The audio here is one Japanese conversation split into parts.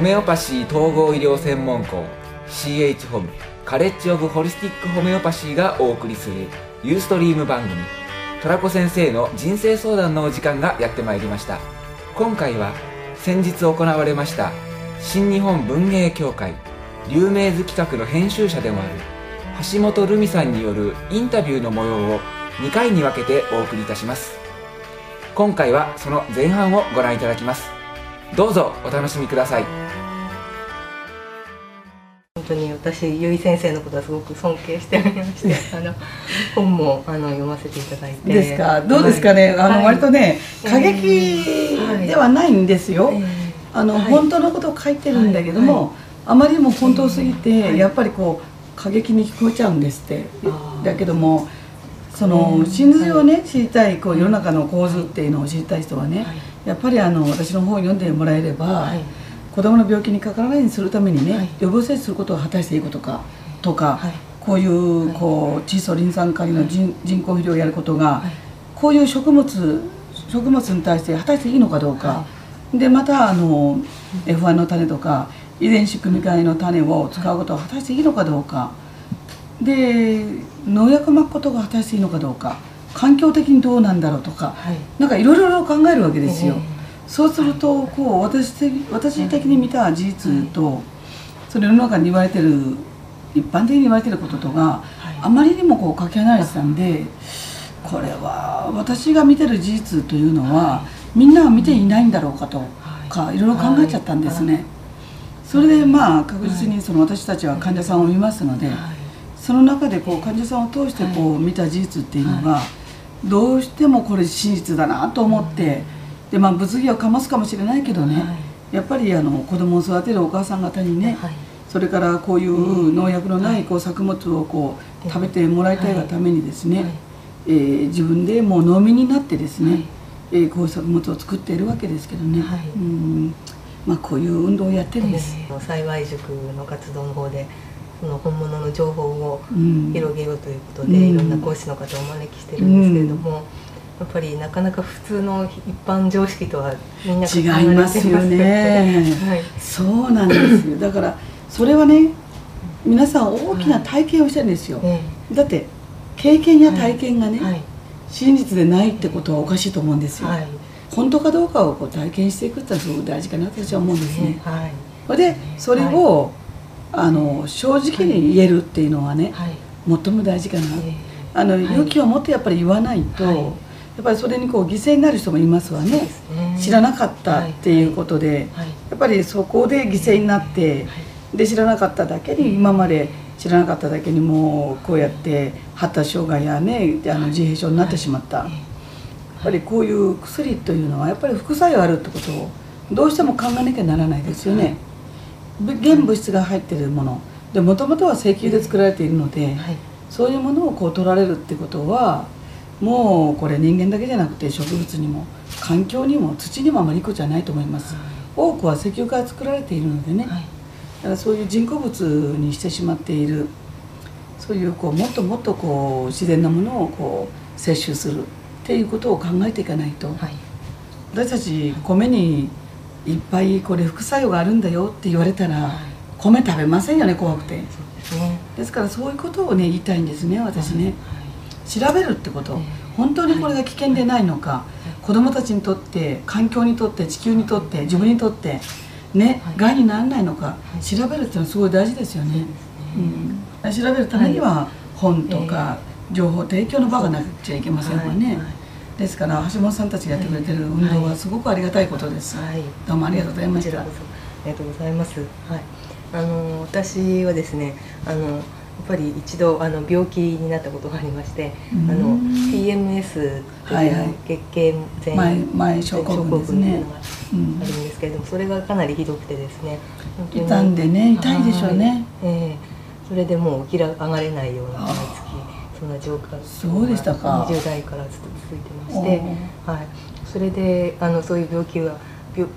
ホメオパシー統合医療専門校 CH ホムカレッジオブホリスティックホメオパシーがお送りするユーストリーム番組トラコ先生の人生相談のお時間がやってまいりました。今回は先日行われました新日本文芸協会流明図企画の編集者でもある橋本留美さんによるインタビューの模様を2回に分けてお送りいたします。今回はその前半をご覧いただきます。どうぞお楽しみください。当に私由井先生のことはすごく尊敬しておりまして あの本もあの読ませていただいて。ですか？どうですかね、はい、あの、割とね過激ではないんですよ、はい、あの、はい、本当のことを書いてるんだけども、あまりにも本当すぎて、やっぱりこう過激に聞こえちゃうんですって。だけどもその真髄をね知りたいこう世の中の構図っていうのを知りたい人はね、やっぱりあの私の本を読んでもらえれば、子どもの病気にかからないようにするためにね、予防接種することは果たしていいことかとか、こういうこう窒素リン酸カリの人人工肥料をやることが、こういう食物食物に対して果たしていいのかどうか、でまたあの F1 の種とか遺伝子組み換えの種を使うことは果たしていいのかどうか。で農薬まくことが果たしていいのかどうか。環境的にどうなんだろうとか、はい、なんかいろいろ考えるわけですよ。そうするとこう私的私的に見た事実と、それ世の中に言われてる一般的に言われてることとが、あまりにもこうかけ離れてたんでこれは私が見てる事実というのは、みんなは見ていないんだろうかとかい。ろいろ考えちゃったんですね。それでまあ確実にその私たちは患者さんを見ますので、その中でこう患者さんを通してこう見た事実っていうのが、どうしてもこれ真実だなと思って、でまあ物議をかますかもしれないけどね、やっぱりあの子供を育てるお母さん方にね、それからこういう農薬のないこう作物をこう食べてもらいたいがためにですね、えー、自分でもう農民になってですね、えー、こういう作物を作っているわけですけどね、うん。まあ、こういう運動をやってるんです。幸い塾の活動の方でその本物の情報を広げようということで、いろんな講師の方をお招きしてるんですけれども。やっぱりなかなか普通の一般常識とはみんな違いますよね、はい、そうなんですよ。だからそれはね皆さん大きな体験をしてるんですよ、はい、だって経験や体験がね、はい、真実でないってことはおかしいと思うんですよ、本当かどうかをこう体験していくってのはすごく大事かなと私は思うんですね、はい、でそれをあの正直に言えるっていうのはね、はい、最も大事かな、あの勇気を持ってやっぱり言わないと、やっぱりそれにこう犠牲になる人もいますわね、ね、知らなかったっていうことで、やっぱりそこで犠牲になって、で知らなかっただけに今まで知らなかっただけにもうこうやって発達障害やねあの自閉症になってしまった、やっぱりこういう薬というのはやっぱり副作用あるってことをどうしても考えなきゃならないですよね。原物質が入ってるもの。でもともとは石油で作られているので、はい、そういうものをこう取られるってことはもうこれ人間だけじゃなくて植物にも環境にも土にもあまりいいことじゃないと思います、はい、多くは石油から作られているのでね、はい、だからそういう人工物にしてしまっている。そういうこうもっともっとこう自然なものをこう摂取するっていうことを考えていかないと、私たち米にいっぱいこれ副作用があるんだよって言われたら、米食べませんよね怖くて、ですね、ですからそういうことをね言いたいんですね私ね、調べるってこと、本当にこれが危険でないのか、子供たちにとって環境にとって地球にとって自分にとってね、害にならないのか。調べるっていうのはすごい大事ですよね、うん、調べるためには本とか情報提供の場がなくちゃいけませんもんね、ですから橋本さんたちがやってくれてる運動はすごくありがたいことです、はい、どうもありがとうございました。ありがとうございます、はい、あの私はですねあのぱり一度あの病気になったことがありまして、あの PMS という月経前前症候群ですね。あるんですけれども、それがかなりひどくてですね痛んでね痛いでしょうね、えー、それでもう起き上がれないような毎月そんな状況そうでしたか。20代からずっと続いてまして、はい、それであのそういう病気は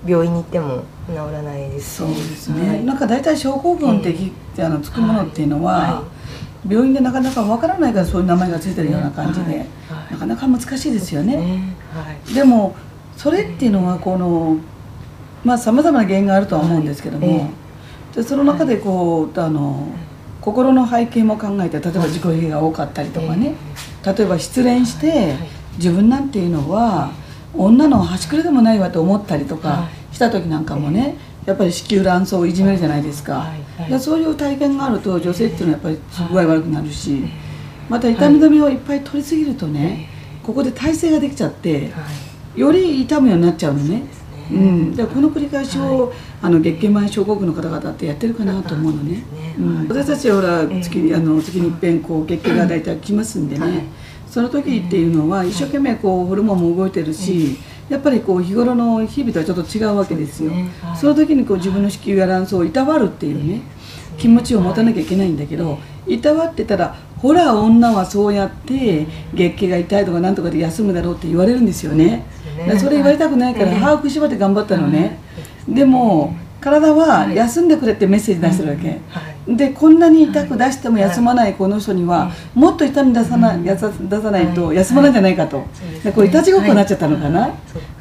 病院に行っても治らないですそうですね、はい、なんか大体症候群って、えー、あのつくものっていうのは、はい、病院でなかなかわからないからそういう名前がついてるような感じで、なかなか難しいですよね、ね、でもそれっていうのはこのまあさまざまな原因があるとは思うんですけども、でその中でこうあの心の背景も考えて例えば自己否定が多かったりとかね。例えば失恋して自分なんていうのは女の端くれでもないわと思ったりとかした時なんかもねやっぱり子宮卵巣をいじめるじゃないですか、そういう体験があると女性っていうのはやっぱり具合悪くなるしまた痛み止めをいっぱい取りすぎるとねここで耐性ができちゃってより痛むようになっちゃうのね。うん、でこの繰り返しを、はい、あの月経前症候群の方々ってやってるかなと思うのね、ねうん、私たちはほら月に,、あの月にいっぺんこう月経が大体来ますんでね、はい、その時っていうのは一生懸命こうホルモンも動いてるし、やっぱりこう日頃の日々とはちょっと違うわけですよ、その時にこう自分の子宮や卵巣をいたわるっていうね気持ちを持たなきゃいけないんだけどい。たわってたらほら女はそうやって月経が痛いとかなんとかで休むだろうって言われるんですよね。それ言われたくないから把握縛って頑張ったのね。でも体は休んでくれってメッセージ出してるわけ、でこんなに痛く出しても休まないこの人にはもっと痛み出さない出さないと休まない。んじゃないかと。でこれいたちごっこになっちゃったのかな？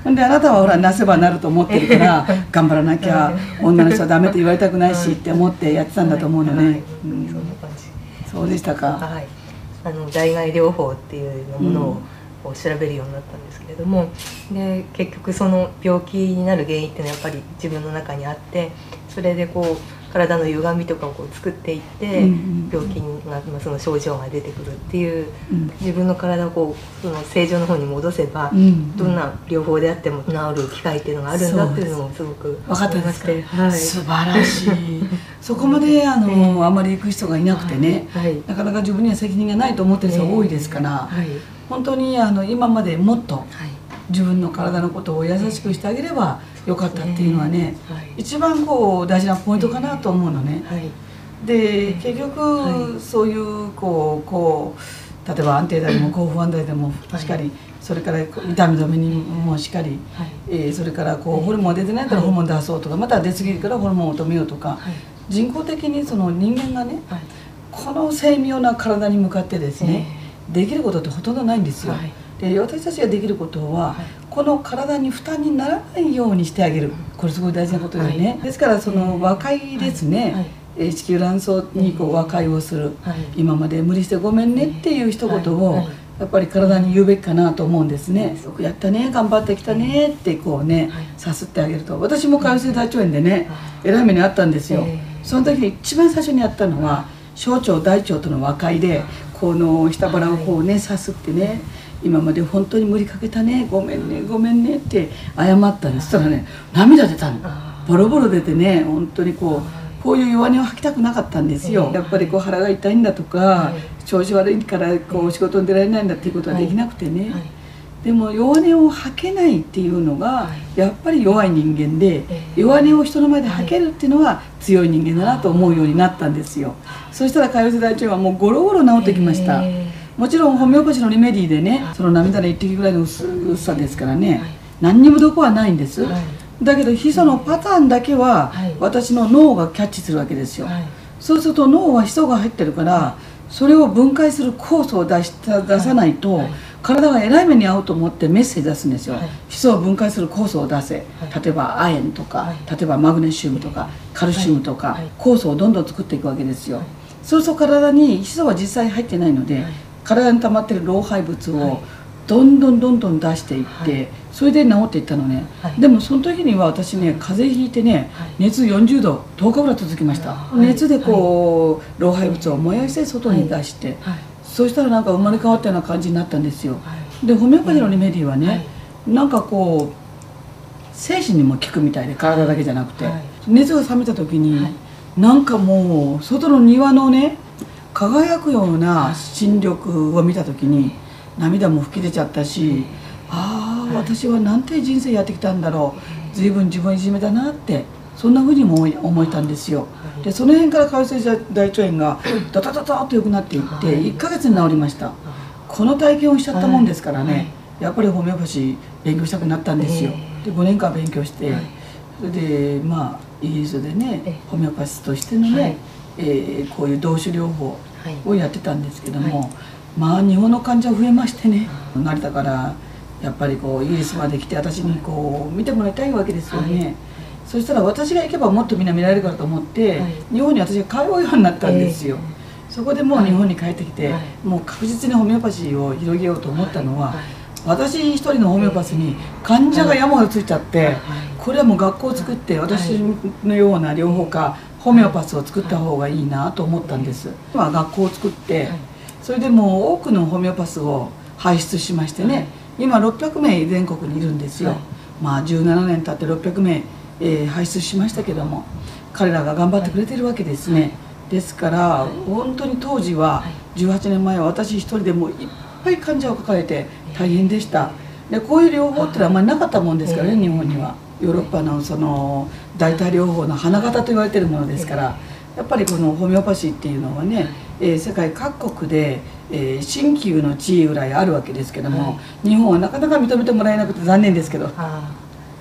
ほんであなたはほらなせばなると思ってるから頑張らなきゃ女の人はダメって言われたくないしって思ってやってたんだと思うのね、うん、そうでしたか、はい、あの代替療法っていうものを、調べるようになったんですけれどもで結局その病気になる原因っていうのはやっぱり自分の中にあってそれでこう体の歪みとかをこう作っていって、病気が、まあ、その症状が出てくるっていう、自分の体をこうその正常の方に戻せば、どんな療法であっても治る機会っていうのがあるんだっていうのもすごく分かってまして、はい、素晴らしい。そこまであの、あまり行く人がいなくてね、はい、なかなか自分には責任がないと思ってる人が多いですから、はい。本当にあの今までもっと自分の体のことを優しくしてあげればよかったっていうのはね、一番こう大事なポイントかなと思うのね。で結局そういうこうこう例えば安定剤でも抗不安剤でもしっかり、それから痛み止めにもしっかり、はい、えー、それからこうホルモン出てないからホルモン出そうとかまた出過ぎるからホルモンを止めようとか、人工的にその人間がね、この精妙な体に向かってですね、できることってほとんどないんですよ、はい、で私たちができることは、はい、この体に負担にならないようにしてあげる。これすごい大事なことだよね、はい、ですからその和解ですね、はい、地球卵巣にこう和解をする、今まで無理してごめんねっていう一言を、やっぱり体に言うべきかなと思うんですね。よくやったね、頑張ってきたねってこうね、さすってあげると。私も海水大腸炎でね、えらい目にあったんですよ。その時に一番最初にやったのは、小腸大腸との和解でこの下腹をこうねさすってね今まで本当に無理かけたねごめんねごめんねって謝ったんですそしたらね涙出たの。ボロボロ出てね本当にこうこういう弱音を吐きたくなかったんですよ。やっぱりこう腹が痛いんだとか調子悪いからこう仕事に出られないんだっていうことはできなくてね。でも弱音を吐けないっていうのがやっぱり弱い人間で弱音を人の前で吐けるっていうのは強い人間だなと思うようになったんですよ。そしたら潰瘍性大腸はもうゴロゴロ治ってきましたもちろんホメオパシーのリメディでねその涙の一滴ぐらいの薄さですからね何にもどこはないんです。だけどヒ素のパターンだけは私の脳がキャッチするわけですよ。そうすると脳はヒ素が入ってるからそれを分解する酵素を出した出さないと、体がえらい目に遭うと思ってメッセージ出すんですよ、はい、基礎を分解する酵素を出せ、はい、例えば亜鉛とか、はい、例えばマグネシウムとかカルシウムとか、酵素をどんどん作っていくわけですよ、そうすると体に基礎は実際入ってないので、体に溜まってる老廃物をどんどんどんどん出していって、それで治っていったのね、でもその時には私ね風邪ひいてね熱40度10日ぐらい続きました、熱でこう、老廃物を燃やして外に出して、そうしたらなんか生まれ変わったような感じになったんですよ、はい、でホメオパシーのリメディはね、はい、なんかこう精神にも効くみたいで体だけじゃなくて、はい、熱が冷めた時に、はい、なんかもう外の庭のね輝くような新緑を見た時に涙も吹き出ちゃったし、ああ私はなんて人生やってきたんだろう。随分自分いじめだなってそんなふうにも思えたんですよ。でその辺から潰瘍性大腸炎がドタドタと良くなっていって1ヶ月に治りました。この体験をしちゃったもんですからね。やっぱりホメオパシー勉強したくなったんですよ。で5年間勉強してそれでまあイギリスでねホメオパシスとしてのね、えー、こういう同種療法をやってたんですけども、まあ日本の患者増えましてね成田からやっぱりこうイギリスまで来て私にこう見てもらいたいわけですよね。そしたら私が行けばもっとみんな見られるからと思って、はい、日本に私が通うようになったんですよ、えー、そこでもう日本に帰ってきて、はい、もう確実にホメオパシーを広げようと思ったのは、私一人のホメオパスに患者が山がついちゃって、これはもう学校を作って私のような療法家ホメオパスを作った方がいいなと思ったんです。今学校を作ってそれでもう多くのホメオパスを輩出しましてね今600名全国にいるんですよ。まあ17年経って600名、えー、輩出しましたけども彼らが頑張ってくれてるわけですね。ですから本当に当時は18年前は私一人でもいっぱい患者を抱えて大変でした。でこういう療法ってのはあんまりなかったもんですからね日本にはヨーロッパのその代替療法の花形と言われてるものですからやっぱりこのホメオパシーっていうのはね、えー、世界各国で、えー、新旧の地位ぐらいあるわけですけども、日本はなかなか認めてもらえなくて残念ですけど。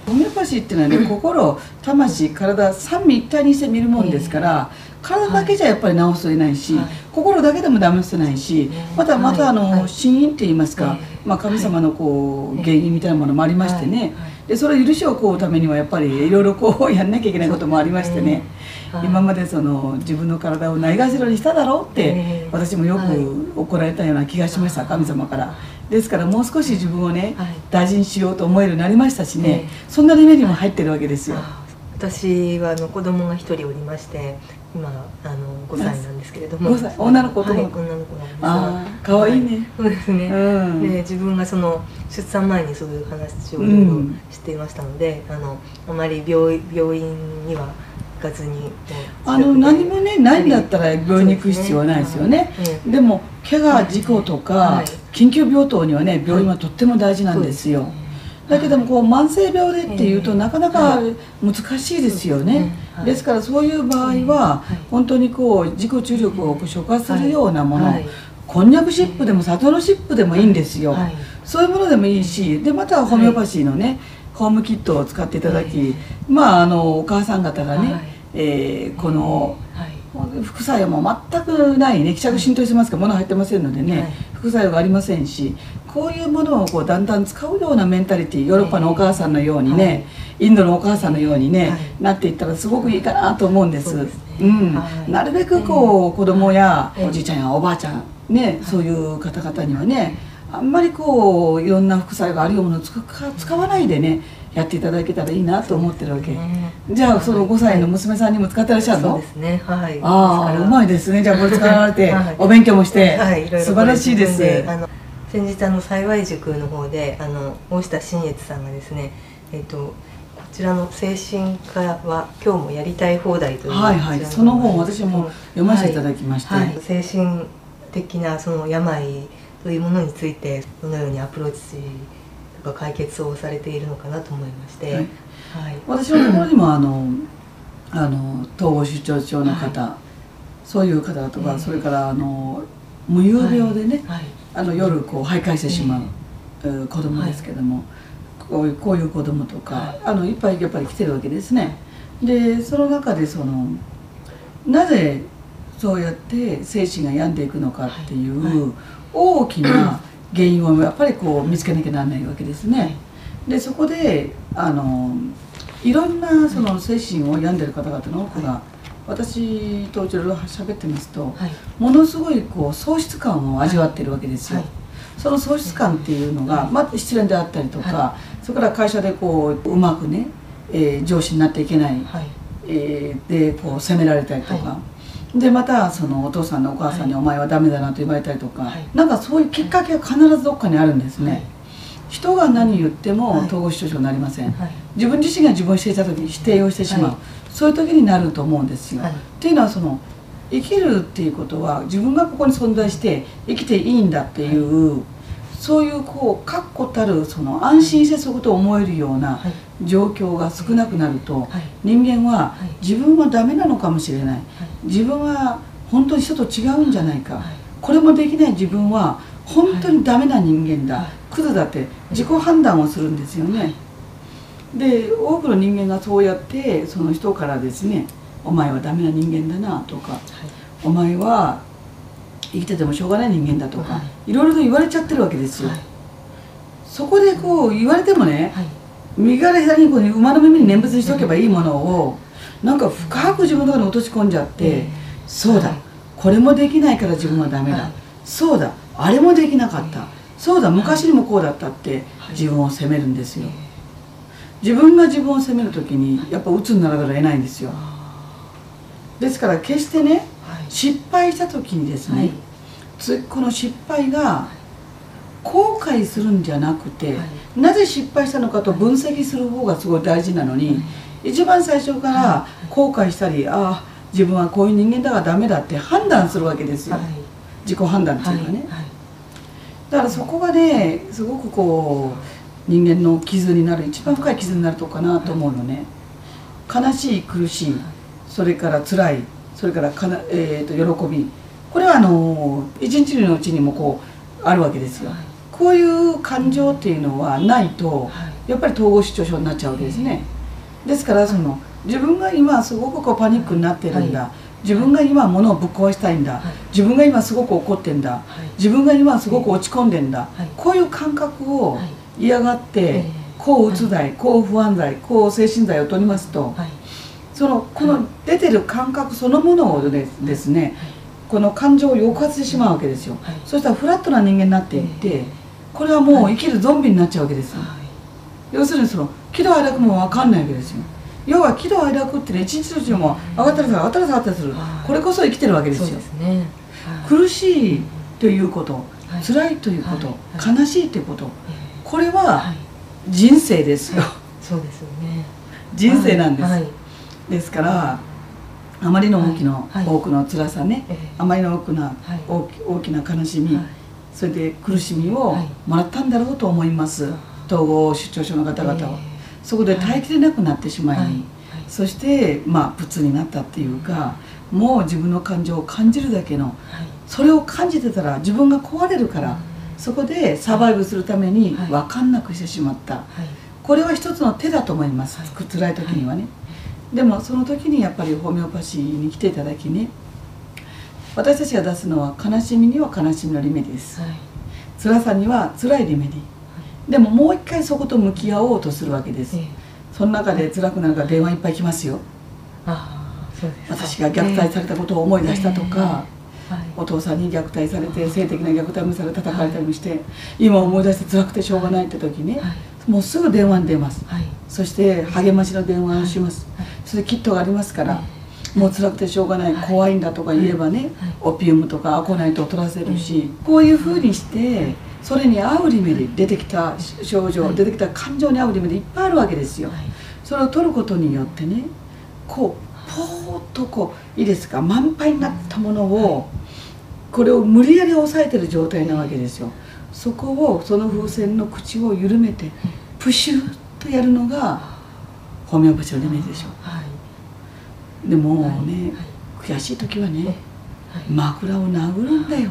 ホメオパシーっていうのはね 心魂体三位一体にして見るもんですから、体だけじゃやっぱり治すといないし、はい、心だけでもダメせないし、またまたあの、死因って言いますか、まあ、神様のこう原因みたいなものもありましてね、でそれ許しを請うためにはやっぱりいろいろこうやんなきゃいけないこともありましてね、今までその自分の体をないがしろにしただろうって私もよく怒られたような気がしました神様から。ですからもう少し自分をね、大事にしようと思えるようになりましたしね、そんなレベルにも入ってるわけですよ。私はあの子供が一人おりまして今あの5歳なんですけれども。歳。女の子と、はい、女の子なんですがかわいいね、そうですね、うん、で自分がその出産前にそういう話をいろいろしていましたので、うん、あのあまり病病院には行かずにあの何もねないんだったら病院に行く必要はないですよね、でも怪我事故とか、はい、緊急病棟にはね病院はとっても大事なんですよ、だけどもこう慢性病でっていうとなかなか難しいですよね、ですからそういう場合は本当にこう自己注力を消化するようなもの、こんにゃくシップでも砂糖のシップでもいいんですよ、そういうものでもいいしでまたホメオパシーのね、ホームキットを使っていただき、まああのお母さん方がね、えー、この、副作用も全くないね希釈浸透してますから物入ってませんのでね、副作用がありませんしこういうものをこうだんだん使うようなメンタリティヨーロッパのお母さんのようにね、インドのお母さんのようにね、なっていったらすごくいいかなと思うんです。うん、なるべくこう子供やおじいちゃんやおばあちゃんね、そういう方々にはねあんまりこういろんな副作用があるようなものを使わないでねやっていただけたらいいなと思ってるわけ、じゃあその5歳の娘さんにも使ってらっしゃるの、そうですね。はい。ああうまいですね。じゃあこれ使われて、お勉強もして、はい、素晴らしいです先日あの幸い塾の方であの大下新越さんがですねえっ、ー、とこちらの精神科は今日もやりたい放題というはいはい。その本私も読ませていただきまして、はいはい、精神的なその病というものについてどのようにアプローチとか解決をされているのかなと思いまして、はい、はい、私のところにもあの あの統合失調症の方、そういう方とか、それからあの無有病でね、あの夜こう徘徊してしまう、子供ですけども、こういうこういう子供とか、あのいっぱいやっぱり来てるわけですね。でその中でそのなぜそうやって精神が病んでいくのかっていう大きな原因をやっぱりこう見つけなきゃならないわけですね。でそこであのいろんなその精神を病んでる方々の多くが私といろいろ喋ってますと、はい、ものすごいこう喪失感を味わってるわけですよ。はい、その喪失感っていうのが、まあ、失恋であったりとか、はい、それから会社でこううまくね、えー、上司になっていけない、はい、えー、でこう責められたりとか、でまたそのお父さんのお母さんに「お前はダメだな」と言われたりとか、はい、なんかそういうきっかけが必ずどっかにあるんですね。人が何言っても統合失調症になりません、自分自身が自分を否定した時に否定をしてしまう、そういう時になると思うんですよ。はい、っていうのはその生きるっていうことは自分がここに存在して生きていいんだっていう、はい、そういうこう確固たるその安心してそういうことを思えるような状況が少なくなると、人間は自分はダメなのかもしれない、自分は本当に人と違うんじゃないか、これもできない自分は本当にダメな人間だ、クズだって自己判断をするんですよね。で多くの人間がそうやってその人からですね「お前はダメな人間だな」とか、はい、お前は生きててもしょうがない人間だ」とか、はい、いろいろと言われちゃってるわけですよ。はい、そこでこう言われてもね、右から左にこう馬の耳に念仏にしとけばいいものをなんか深く自分の中に落とし込んじゃって、そうだ、これもできないから自分はダメだ、そうだあれもできなかった、そうだ昔にもこうだったって自分を責めるんですよ、自分が自分を責める時にやっぱ鬱にならざるを得ないんですよ。ですから決してね、失敗した時にですね、この失敗が後悔するんじゃなくて、なぜ失敗したのかと分析する方がすごい大事なのに、一番最初から後悔したり、ああ自分はこういう人間だからダメだって判断するわけですよ、自己判断っていうかね、だからそこがねすごくこう人間の傷になる一番深い傷になるとこかなと思うのね。悲しい苦しいそれから辛いそれからかな、えーと、喜び。これはあの一日のうちにもこうあるわけですよ、こういう感情っていうのはないと、やっぱり統合失調症になっちゃうわけですね、ですからその自分が今すごくこうパニックになってるんだ、自分が今物をぶっ壊したいんだ、自分が今すごく怒ってんだ、自分が今すごく落ち込んでんだ、こういう感覚を嫌がって、抗うつ剤抗不安剤抗精神剤を取りますと、そのこの出てる感覚そのものをですね、この感情を抑圧してしまうわけですよ、そしたらフラットな人間になっていって、これはもう生きるゾンビになっちゃうわけですよ、要するにその喜怒哀楽も分かんないわけですよ。要は喜怒哀楽ってね一日のうちにも上がったり下がったり下がったりする。これこそ生きてるわけですよ。ね、苦しいということ、辛いということ、悲しいということこれは人生ですよ、そうですよね。人生なんです、ですからあまりの大きな、多くの辛さね、あまりの多くな、大きな悲しみ、それで苦しみをもらったんだろうと思います、統合失調症の方々は、そこで耐えきれなくなってしまい、そしてまあ鬱になったっていうかもう自分の感情を感じるだけの、それを感じてたら自分が壊れるから、そこでサバイブするために分かんなくしてしまった、これは一つの手だと思います、はい、辛い時にはね、でもその時にやっぱりホメオパシーに来ていただきね。私たちが出すのは悲しみには悲しみのリメディです、はい、辛さには辛いリメディ。でももう一回そこと向き合おうとするわけです、えー、その中で辛くなるから電話いっぱい来ますよ。私が虐待されたことを思い出したとか、えーはい、お父さんに虐待されて性的な虐待もされ叩かれたりもして、はい、今思い出して辛くてしょうがないって時ね、はい、もうすぐ電話に出ます、そして励ましの電話をします、それキットがありますから、もう辛くてしょうがない、怖いんだとか言えばね、オピウムとかアコナイトを取らせるし、こういうふうにして、それに合うリメで出てきた症状、はい、出てきた感情に合うリメでいっぱいあるわけですよ、はい、それを取ることによってねこうポーッとこういいですか満杯になったものを、これを無理やり抑えてる状態なわけですよ。そこをその風船の口を緩めてプシュッとやるのがホメオパチのリメージでしょ、はい、でもね、悔しい時はね、枕を殴るんだよ。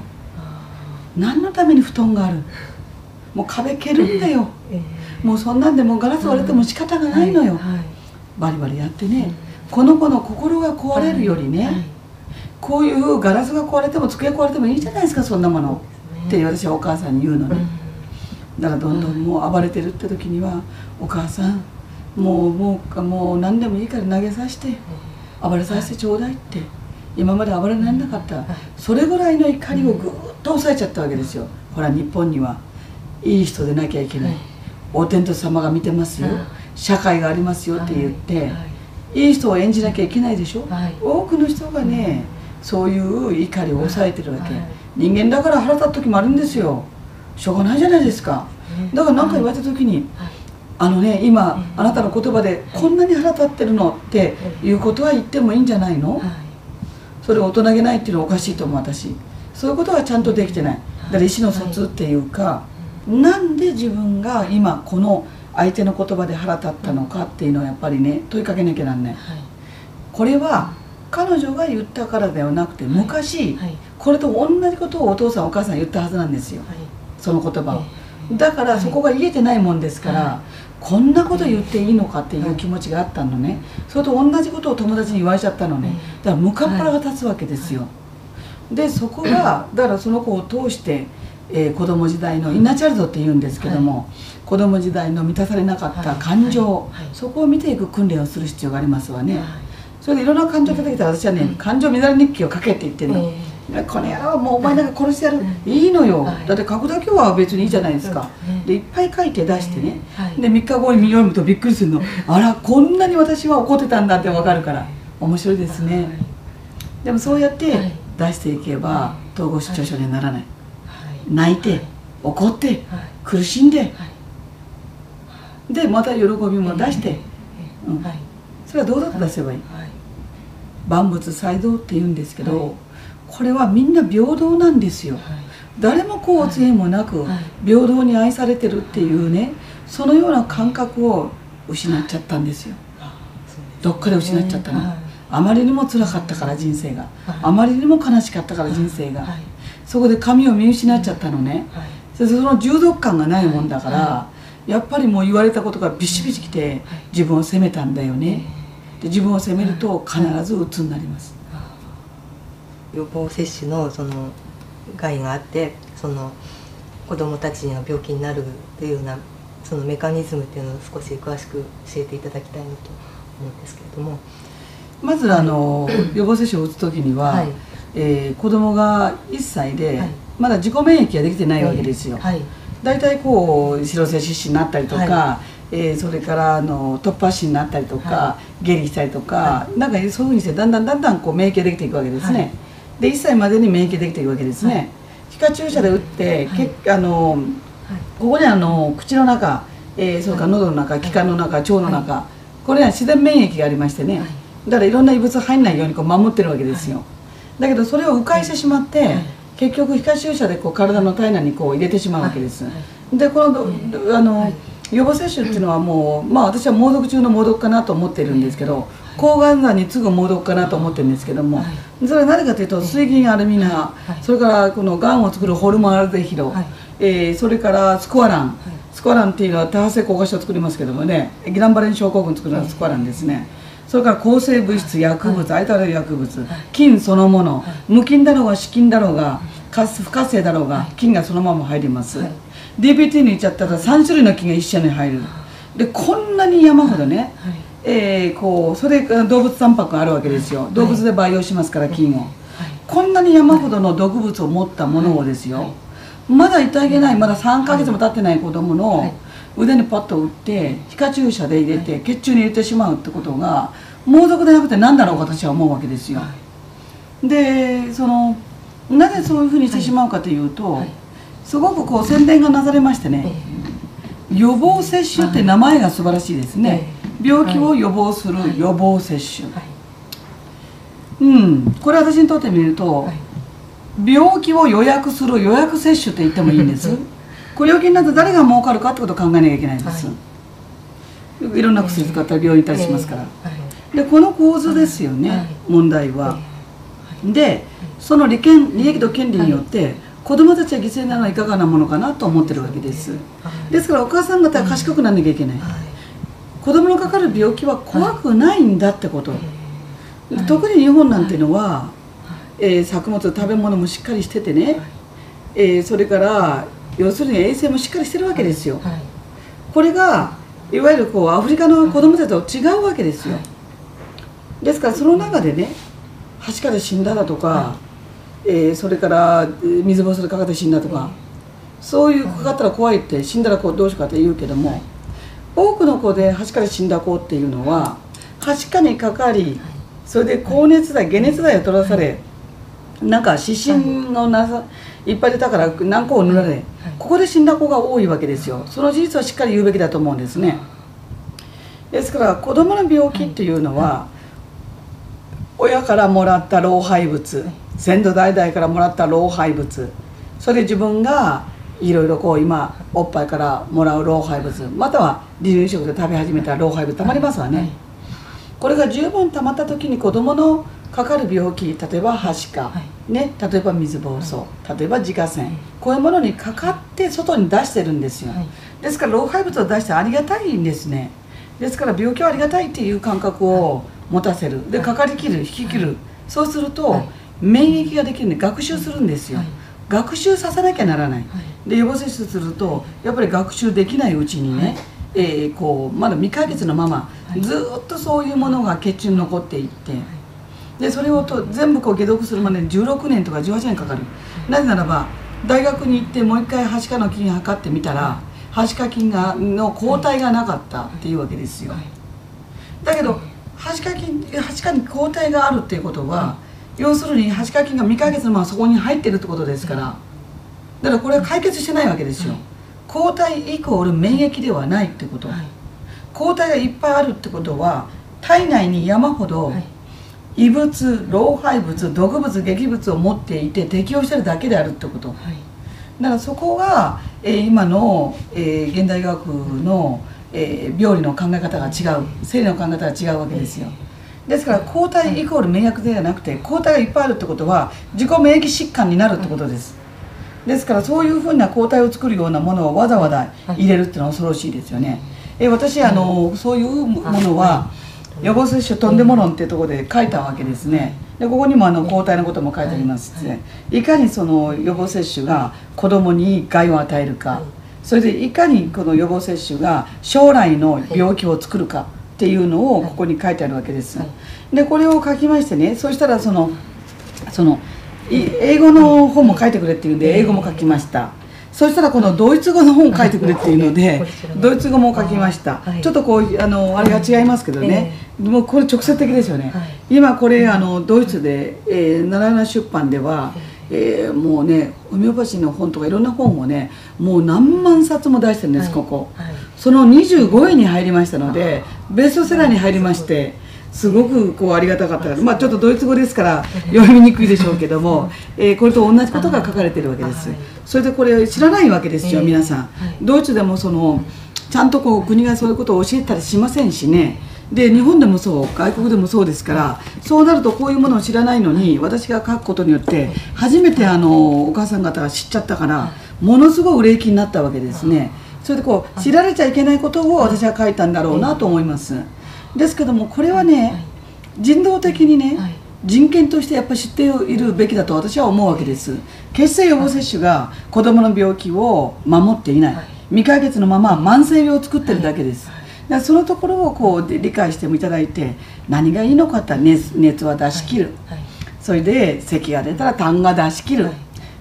何のために布団がある？もう壁蹴るんだよ、えー、もうそんなんでもうガラス割れても仕方がないのよ、はい。はい、バリバリやってね、この子の心が壊れるよりね、はい、こういうガラスが壊れても机壊れてもいいじゃないですかそんなもの、ね、って私はお母さんに言うのね、だからどんどんもう暴れてるって時には「お母さんもうもうもう何でもいいから投げさせて暴れさせてちょうだい」って。今まで暴れられなかった、それぐらいの怒りをぐっと抑えちゃったわけですよ。ほら日本には。いい人でなきゃいけない、お天道様が見てますよ、社会がありますよって言って、い。い。人を演じなきゃいけないでしょ、多くの人がねそういう怒りを抑えてるわけ、人間だから腹立つ時もあるんですよ。しょうがないじゃないですか。だから何か言われた時に、あのね今あなたの言葉でこんなに腹立ってるのっていうことは言ってもいいんじゃないの、それを大人げないっていうのはおかしいと思う私。そういうことがちゃんとできてない。だから意思の疎通っていうか、はい、なんで自分が今この相手の言葉で腹立ったのかっていうのをやっぱりね問いかけなきゃなんない、はい、これは彼女が言ったからではなくて昔、はい、これと同じことをお父さんお母さん言ったはずなんですよ、その言葉を、だからそこが言えてないもんですから、こんなこと言っていいのかっていう気持ちがあったのね、それと同じことを友達に言われちゃったのね。だから向かっ腹が立つわけですよ、でそこが だからその子を通して、えー、子供時代のインナーチャイルドって言うんですけども、はい、子供時代の満たされなかった感情、そこを見ていく訓練をする必要がありますわね、それでいろんな感情出てきたら私はね、感情乱れ日記を書けって言ってるの、えー、この野郎もうお前なんか殺してやる、い。い。のよ、だって書くだけは別にいいじゃないですか、でいっぱい書いて出してね、で3日後に読むとびっくりするの。あらこんなに私は怒ってたんだって分かるから。面白いですね、でもそうやって出していけば統合失調症にはならない、泣いて怒って苦しんで。でまた喜びも出して、うん、それは堂々と出せばいい万物才道って言うんですけどこれはみんな平等なんですよ。誰もこうつ縁もなく平等に愛されてるっていうねそのような感覚を失っちゃったんですよ。どっかで失っちゃったの。あまりにも辛かったから人生が。あまりにも悲しかったから人生が。そこで神を見失っちゃったのね。その重篤感がないもんだからやっぱりもう言われたことがビシビシきて自分を責めたんだよねで自分を責めると必ず鬱になります。予防接種のその害があってその子どもたちが病気になるというようなそのメカニズムっていうのを少し詳しく教えていただきたいなと思うんですけれども。まずあの、予防接種を打つ時には、はい、えー、子どもが1歳で、はい、まだ自己免疫ができてないわけですよ。はい、大体こう脂漏性湿疹になったりとか、はい、えー、それからあの突発疹になったりとか、はい、下痢したりとか、はい、なんかそういうふうにしてだんだんだんだんこう免疫ができていくわけですね。で1歳までに免疫できていくわけですね。皮下注射で打って、けあのここにあの口の中、えー、それから喉の中気管の中腸の中、これは自然免疫がありましてね、だからいろんな異物入んないようにこう守ってるわけですよ。だけどそれを迂回してしまって、結局皮下注射でこう体の体内にこう入れてしまうわけです。でこのあの、予防接種っていうのはもうまあ私は猛毒中の猛毒かなと思ってるんですけど抗がん剤に次ぐ猛毒かなと思ってるんですけどもそれは何かというと水銀アルミナそれからこのがんを作るホルモンアルデヒド、えー、それからスコアラン。スコアランっていうのは多発性硬化症を作りますけどもねギランバレン症候群作るのはスコアランですね。それから抗生物質薬物相変わら薬物菌そのもの無菌だろうが死菌だろうが不活性だろうが菌がそのまま入ります、DBT に行っちゃったら3種類の菌が一緒に入る。でこんなに山ほどね、えー、こうそれ動物タンパクがあるわけですよ。動物で培養しますから菌を、こんなに山ほどの毒物を持ったものをですよ、まだ痛げないまだ3ヶ月も経ってない子供の腕にパッと打って皮下注射で入れて血中に入れてしまうってことが猛毒でなくて何だろう私は思うわけですよ。でそのなぜそういうふうにしてしまうかというと、すごくこう宣伝がなされましてね、予防接種って名前が素晴らしいですね、病気を予防する予防接種、うん。これ私にとってみると、病気を予約する予約接種って言ってもいいんです。これ病気になって誰が儲かるかってことを考えなきゃいけないんです、い、ろんな薬使ったら病院行ったりしますから、でこの構図ですよね、問題は、でその利権利益と権利によって、子供たちは犠牲なのはいかがなものかなと思ってるわけです。ですからお母さん方は賢くならなきゃいけない、子供のかかる病気は怖くないんだってこと、特に日本なんていうのは、えー、作物食べ物もしっかりしててね、えー、それから要するに衛生もしっかりしてるわけですよ、これがいわゆるこうアフリカの子供たちと違うわけですよ、ですからその中でねはしかで死んだだとか、えー、それから水ぼうそうでかかって死んだとか、そういうかかったら怖いって死んだらこうどうしようかって言うけども、多くの子ではしかで死んだ子っていうのははしかにかかりそれで高熱剤解熱剤を取らされ、なんか湿疹のなさい。っぱい出たから何個を塗られ、ここで死んだ子が多いわけですよ。その事実はしっかり言うべきだと思うんですね。ですから子供の病気っていうのは、親からもらった老廃物先祖代々からもらった老廃物。それで自分がいろいろこう今おっぱいからもらう老廃物または離乳食で食べ始めた老廃物たまりますわね、これが十分たまった時に子どものかかる病気例えばはしか、ね、例えば水疱瘡例えば自家腺こういうものにかかって外に出してるんですよ、ですから老廃物を出してありがたいんですね。ですから病気はありがたいっていう感覚を持たせる。でかかりきる引き切る。そうすると、免疫ができるんで学習するんですよ、学習させなきゃならない、で予防接種するとやっぱり学習できないうちにね、えー、こうまだ未解決のまま、ずっとそういうものが血中に残っていって、でそれをと全部こう解毒するまでに16年とか18年かかる。なぜならば大学に行ってもう一回はしかの菌測ってみたらはしか菌がの抗体がなかったっていうわけですよ。だけどはしか菌はしかに抗体があるっていうことは要するにはしか菌が未解決のままそこに入ってるってことですから。だからこれは解決してないわけですよ。抗体イコール免疫ではないってこと。抗体がいっぱいあるってことは体内に山ほど異物老廃物毒物劇物を持っていて適応してるだけであるってこと、はい、だからそこが、えー、今の、えー、現代学の、えー、病理の考え方が違う生理の考え方が違うわけですよ。ですから抗体イコール免疫ではなくて抗体がいっぱいあるってことは自己免疫疾患になるってことです。ですからそういうふうな抗体を作るようなものをわざわざ入れるっていうのは恐ろしいですよね。え私あのそういうものは予防接種とんでも論っていうところで書いたわけですね。でここにもあの抗体のことも書いてありますね、い。かにその予防接種が子どもに害を与えるか、それでいかにこの予防接種が将来の病気を作るかっていうのをここに書いてあるわけです、でこれを書きましてねそしたらそのその英語の本も書いてくれっていうんで英語も書きました。そしたらこのドイツ語の本を書いてくれっていうのでドイツ語も書きました、ちょっとこうあのあれが違いますけどね、もうこれ直接的ですよね、今これあのドイツで、えー、奈良山出版では、えー、もうねホメオパシーの本とかいろんな本をねもう何万冊も出してるんです、ここ、その25位に入りましたのでベストセラーに入りましてすごくこうありがたかったまあちょっとドイツ語ですから読みにくいでしょうけども、えー、これと同じことが書かれてるわけですそれでこれ知らないわけですよ皆さん。ドイツでもそのちゃんとこう国がそういうことを教えたりしませんしねで日本でもそう外国でもそうですからそうなるとこういうものを知らないのに私が書くことによって初めてあのお母さん方が知っちゃったからものすごい売れ行きになったわけですね。それでこう知られちゃいけないことを私は書いたんだろうなと思います。ですけどもこれはね、人道的にね、人権としてやっぱり知っているべきだと私は思うわけです。血清予防接種が子どもの病気を守っていない、未解決のまま慢性病を作ってるだけです、だそのところをこう理解してもいただいて何がいいのかって熱熱は出し切る、それで咳が出たら痰が出し切る、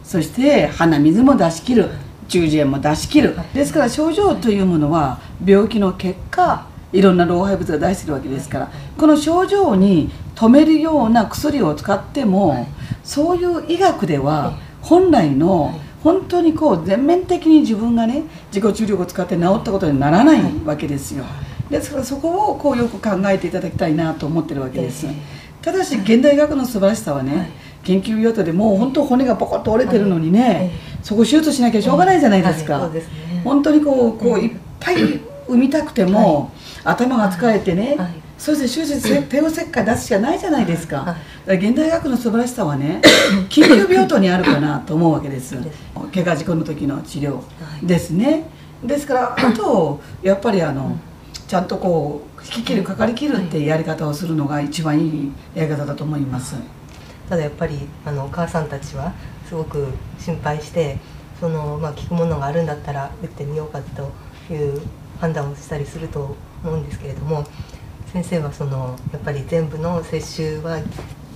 そして鼻水も出し切る。中耳炎も出し切る、ですから症状というものは病気の結果いろんな老廃物が出してるわけですからこの症状に止めるような薬を使ってもそうい。う医学では本来の本当にこう全面的に自分がね自己治療を使って治ったことにならないわけですよ。ですからそこをこうよく考えていただきたいなと思ってるわけです。ただし現代医学の素晴らしさはね研究用途でもう本当骨がポコッと折れてるのにねそこ手術しなきゃしょうがないじゃないですか。本当にこうこういっぱい産みたくても頭が疲れてね、はい、そして手術帝王切開出すしかないじゃないですか,、はい、現代学の素晴らしさはね 緊急病棟にあるかなと思うわけです。怪我事故の時の治療ですね、ですからあとやっぱりあのちゃんとこう引き切るかかりきるっていうやり方をするのが一番いいやり方だと思います。ただやっぱりあのお母さんたちはすごく心配してその、まあ、効くものがあるんだったら打ってみようかという判断をしたりすると思うんですけれども先生はそのやっぱり全部の接種は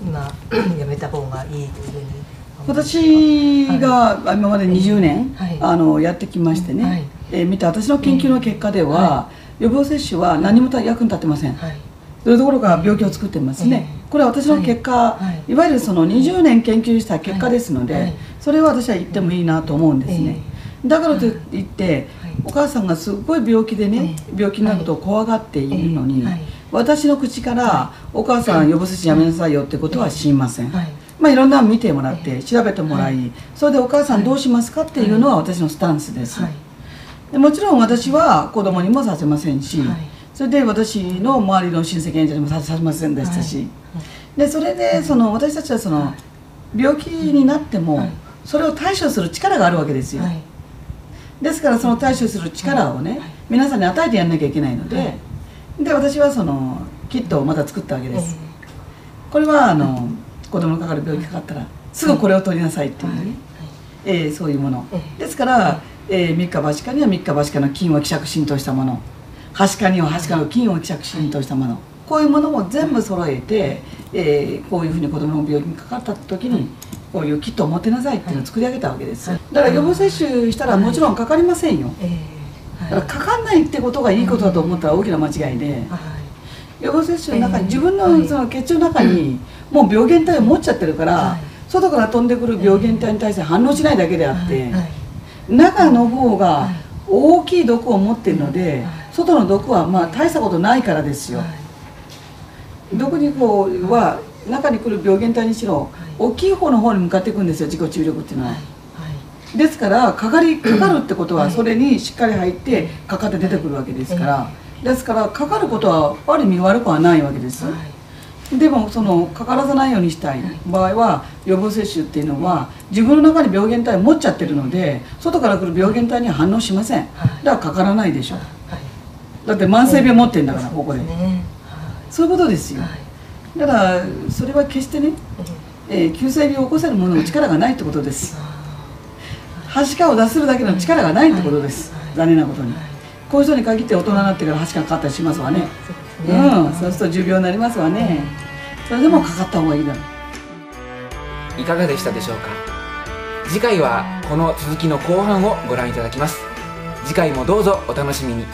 今 やめた方がいいというふうに私が今まで20年、はい、あのやってきましてね、はい、えー、見た私の研究の結果では、はい、予防接種は何も役に立ってません、はい、それどころか病気を作ってますね、これは私の結果、い。わゆるその20年研究した結果ですので、それは私は言ってもいいなと思うんですね、だからといって、お母さんがすごい病気でね、病気になることを怖がっているのに、私の口から「お母さん予防接種やめなさいよ」ってことは知りません、まあ、いろんなの見てもらって調べてもらいそれで「お母さんどうしますか?」っていうのは私のスタンスです。でもちろん私は子供にもさせませんしそれで私の周りの親戚演者にもさせませんでしたし。でそれでその私たちはその病気になってもそれを対処する力があるわけですよ、ですからその対処する力をね、皆さんに与えてやんなきゃいけないので、で私はそのキットをまた作ったわけです、これはあの子供のかかる病気かかったらすぐこれを取りなさいっていうね、えー、そういうもの、ですから、えー、三日橋科には三日橋科の金を希釈浸透したもの。橋科には橋科の金を希釈浸透したもの、こういうものも全部揃えて、えー、こういうふうに子供の病気にかかった時に、こういうキットを持ってなさいっていうのを作り上げたわけです、だから予防接種したらもちろんかかりませんよ、だからかかんないってことがいいことだと思ったら大きな間違いで、予防接種の中に自分のその血中の中にもう病原体を持っちゃってるから、外から飛んでくる病原体に対して反応しないだけであって、中の方が大きい毒を持ってるので、外の毒はまあ大したことないからですよ、毒にこうは中に来る病原体にしろ大きい方の方に向かっていくんですよ自己注力っていうのは。ですからかかり かかるってことはそれにしっかり入ってかかって出てくるわけですから、ですからかかることはある意味悪くはないわけです、でもそのかからさないようにしたい場合は予防接種っていうのは自分の中に病原体を持っちゃってるので外から来る病原体には反応しません。だからかからないでしょ。だって慢性病持ってんだからここでそういうことですよ。だからそれは決してね、えー、救済病を起こせるものの力がないってことです。はしかを出せるだけの力がないってことです。残念なことに。こういう人に限って大人になってからはしかかかったりしますわね。うん。そうすると重病になりますわね。それでもかかった方がいいだろう。いかがでしたでしょうか？次回はこの続きの後半をご覧いただきます。次回もどうぞお楽しみに